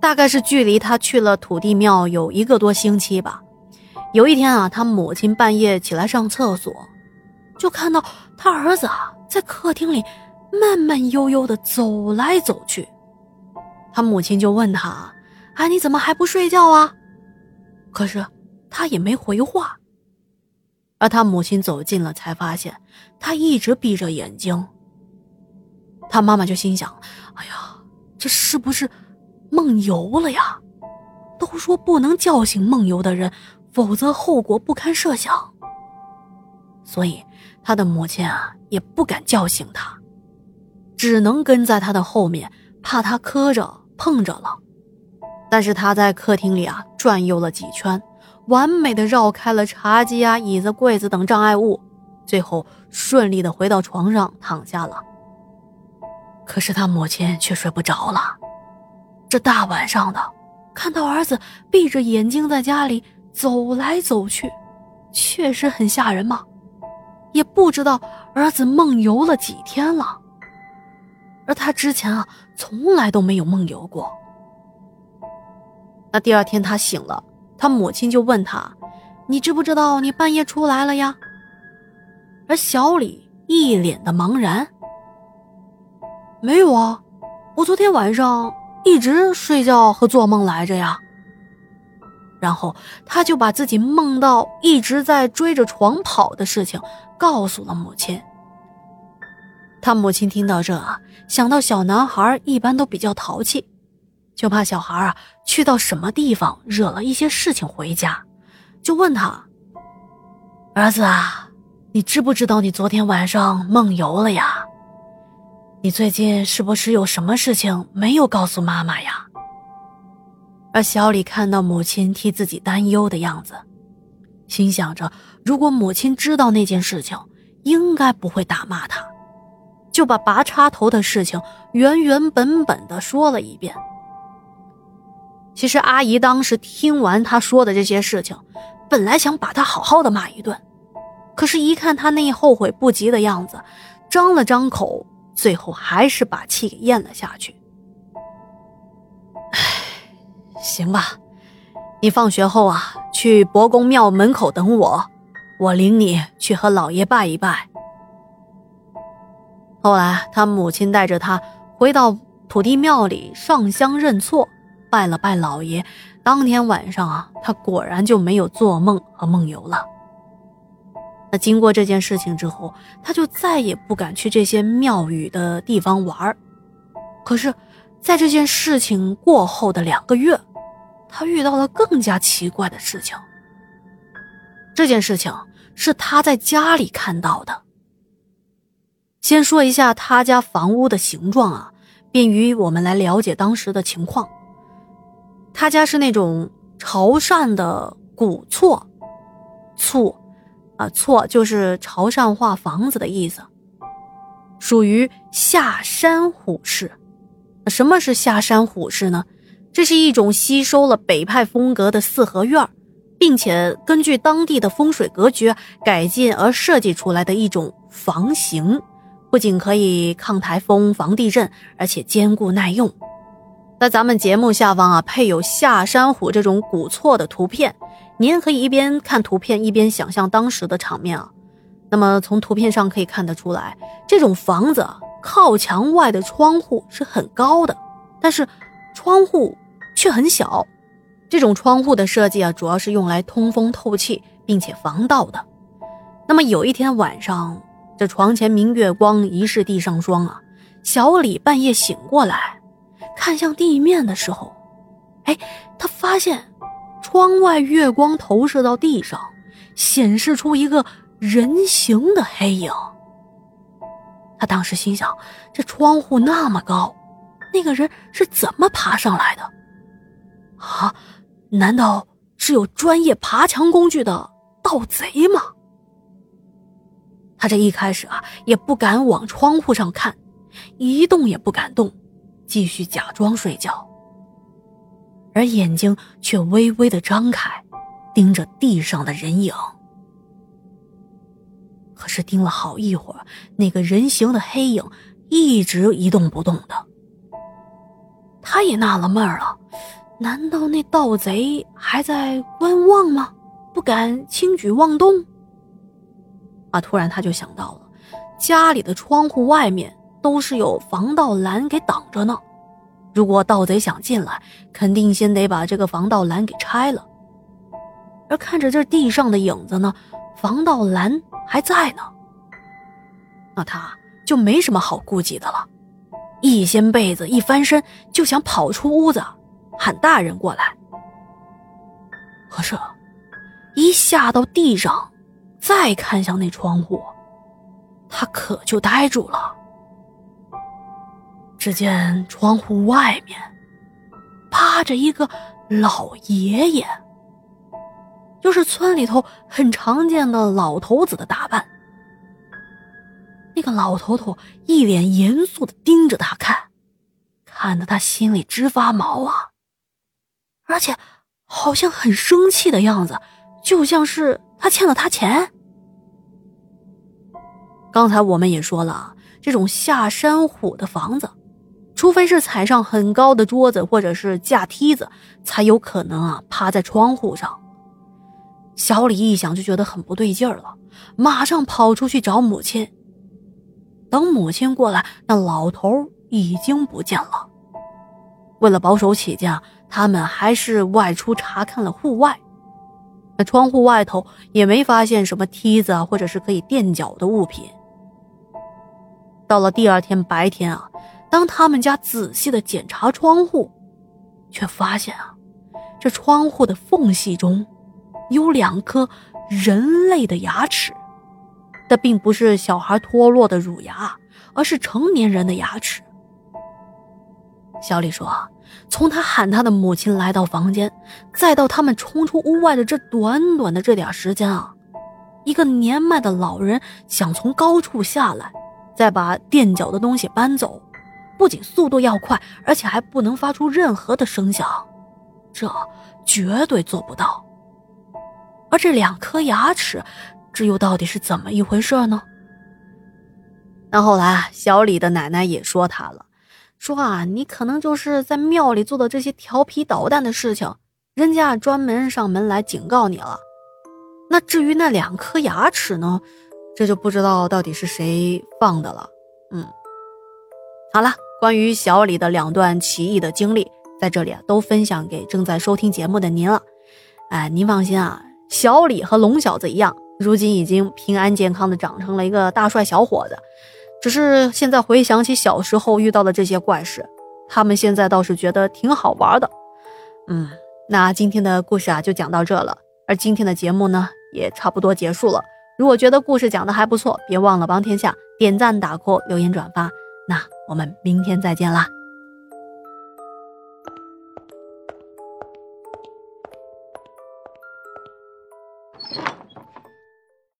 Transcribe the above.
大概是距离他去了土地庙有一个多星期吧。有一天啊，他母亲半夜起来上厕所，就看到他儿子啊在客厅里慢慢悠悠的走来走去。他母亲就问他：“啊，你怎么还不睡觉啊？”可是他也没回话。而他母亲走近了，才发现他一直闭着眼睛。他妈妈就心想：“哎呀，这是不是？”梦游了呀，都说不能叫醒梦游的人，否则后果不堪设想。所以他的母亲啊也不敢叫醒他，只能跟在他的后面，怕他磕着碰着了。但是他在客厅里啊转悠了几圈，完美的绕开了茶几啊、椅子、柜子等障碍物，最后顺利的回到床上躺下了。可是他母亲却睡不着了。这大晚上的，看到儿子闭着眼睛在家里走来走去，确实很吓人嘛。也不知道儿子梦游了几天了，而他之前啊，从来都没有梦游过。那第二天他醒了，他母亲就问他：“你知不知道你半夜出来了呀？”而小李一脸的茫然：“没有啊，我昨天晚上。”一直睡觉和做梦来着呀，然后他就把自己梦到一直在追着床跑的事情告诉了母亲。他母亲听到这，想到小男孩一般都比较淘气，就怕小孩啊去到什么地方惹了一些事情回家，就问他：“儿子啊，你知不知道你昨天晚上梦游了呀？”你最近是不是有什么事情没有告诉妈妈呀？而小李看到母亲替自己担忧的样子，心想着，如果母亲知道那件事情，应该不会打骂他，就把拔插头的事情原原本本的说了一遍。其实阿姨当时听完他说的这些事情，本来想把他好好的骂一顿，可是，一看他那后悔不及的样子，张了张口。最后还是把气给咽了下去。唉，行吧，你放学后啊，去伯公庙门口等我，我领你去和老爷拜一拜。后来，他母亲带着他回到土地庙里上香认错，拜了拜老爷。当天晚上啊，他果然就没有做梦和梦游了。那经过这件事情之后，他就再也不敢去这些庙宇的地方玩可是，在这件事情过后的两个月，他遇到了更加奇怪的事情。这件事情是他在家里看到的。先说一下他家房屋的形状啊，便于我们来了解当时的情况。他家是那种潮汕的古厝，厝。啊错，就是朝上画房子的意思，属于下山虎式。什么是下山虎式呢？这是一种吸收了北派风格的四合院，并且根据当地的风水格局改进而设计出来的一种房型，不仅可以抗台风、防地震，而且坚固耐用。在咱们节目下方啊，配有下山虎这种古厝的图片。您可以一边看图片一边想象当时的场面啊。那么从图片上可以看得出来，这种房子靠墙外的窗户是很高的，但是窗户却很小。这种窗户的设计啊，主要是用来通风透气，并且防盗的。那么有一天晚上，这床前明月光，疑是地上霜啊。小李半夜醒过来，看向地面的时候，哎，他发现。窗外月光投射到地上，显示出一个人形的黑影。他当时心想：这窗户那么高，那个人是怎么爬上来的？啊，难道是有专业爬墙工具的盗贼吗？他这一开始啊，也不敢往窗户上看，一动也不敢动，继续假装睡觉。而眼睛却微微的张开，盯着地上的人影。可是盯了好一会儿，那个人形的黑影一直一动不动的。他也纳了闷了，难道那盗贼还在观望吗？不敢轻举妄动？啊！突然他就想到了，家里的窗户外面都是有防盗栏给挡着呢。如果盗贼想进来，肯定先得把这个防盗栏给拆了。而看着这地上的影子呢，防盗栏还在呢。那他就没什么好顾忌的了，一掀被子，一翻身就想跑出屋子，喊大人过来。可是，一下到地上，再看向那窗户，他可就呆住了。只见窗户外面趴着一个老爷爷，就是村里头很常见的老头子的打扮。那个老头头一脸严肃的盯着他看，看得他心里直发毛啊！而且好像很生气的样子，就像是他欠了他钱。刚才我们也说了，这种下山虎的房子，除非是踩上很高的桌子或者是架梯子，才有可能啊趴在窗户上。小李一想就觉得很不对劲儿了，马上跑出去找母亲。等母亲过来，那老头已经不见了。为了保守起见，他们还是外出查看了户外。那窗户外头也没发现什么梯子啊，或者是可以垫脚的物品。到了第二天白天啊，当他们家仔细的检查窗户，却发现啊，这窗户的缝隙中有两颗人类的牙齿。但并不是小孩脱落的乳牙，而是成年人的牙齿。小李说：“从他喊他的母亲来到房间，再到他们冲出屋外的这短短的这点时间啊，一个年迈的老人想从高处下来，再把垫脚的东西搬走，不仅速度要快，而且还不能发出任何的声响，这绝对做不到。而这两颗牙齿。”这又到底是怎么一回事呢？那后来小李的奶奶也说他了，说啊，你可能就是在庙里做的这些调皮捣蛋的事情，人家专门上门来警告你了。那至于那两颗牙齿呢，这就不知道到底是谁放的了。嗯，好了，关于小李的两段奇异的经历，在这里啊都分享给正在收听节目的您了。哎，您放心啊，小李和龙小子一样。如今已经平安健康的长成了一个大帅小伙子，只是现在回想起小时候遇到的这些怪事，他们现在倒是觉得挺好玩的。嗯，那今天的故事啊就讲到这了，而今天的节目呢也差不多结束了。如果觉得故事讲的还不错，别忘了帮天下点赞、打 call、留言、转发。那我们明天再见啦！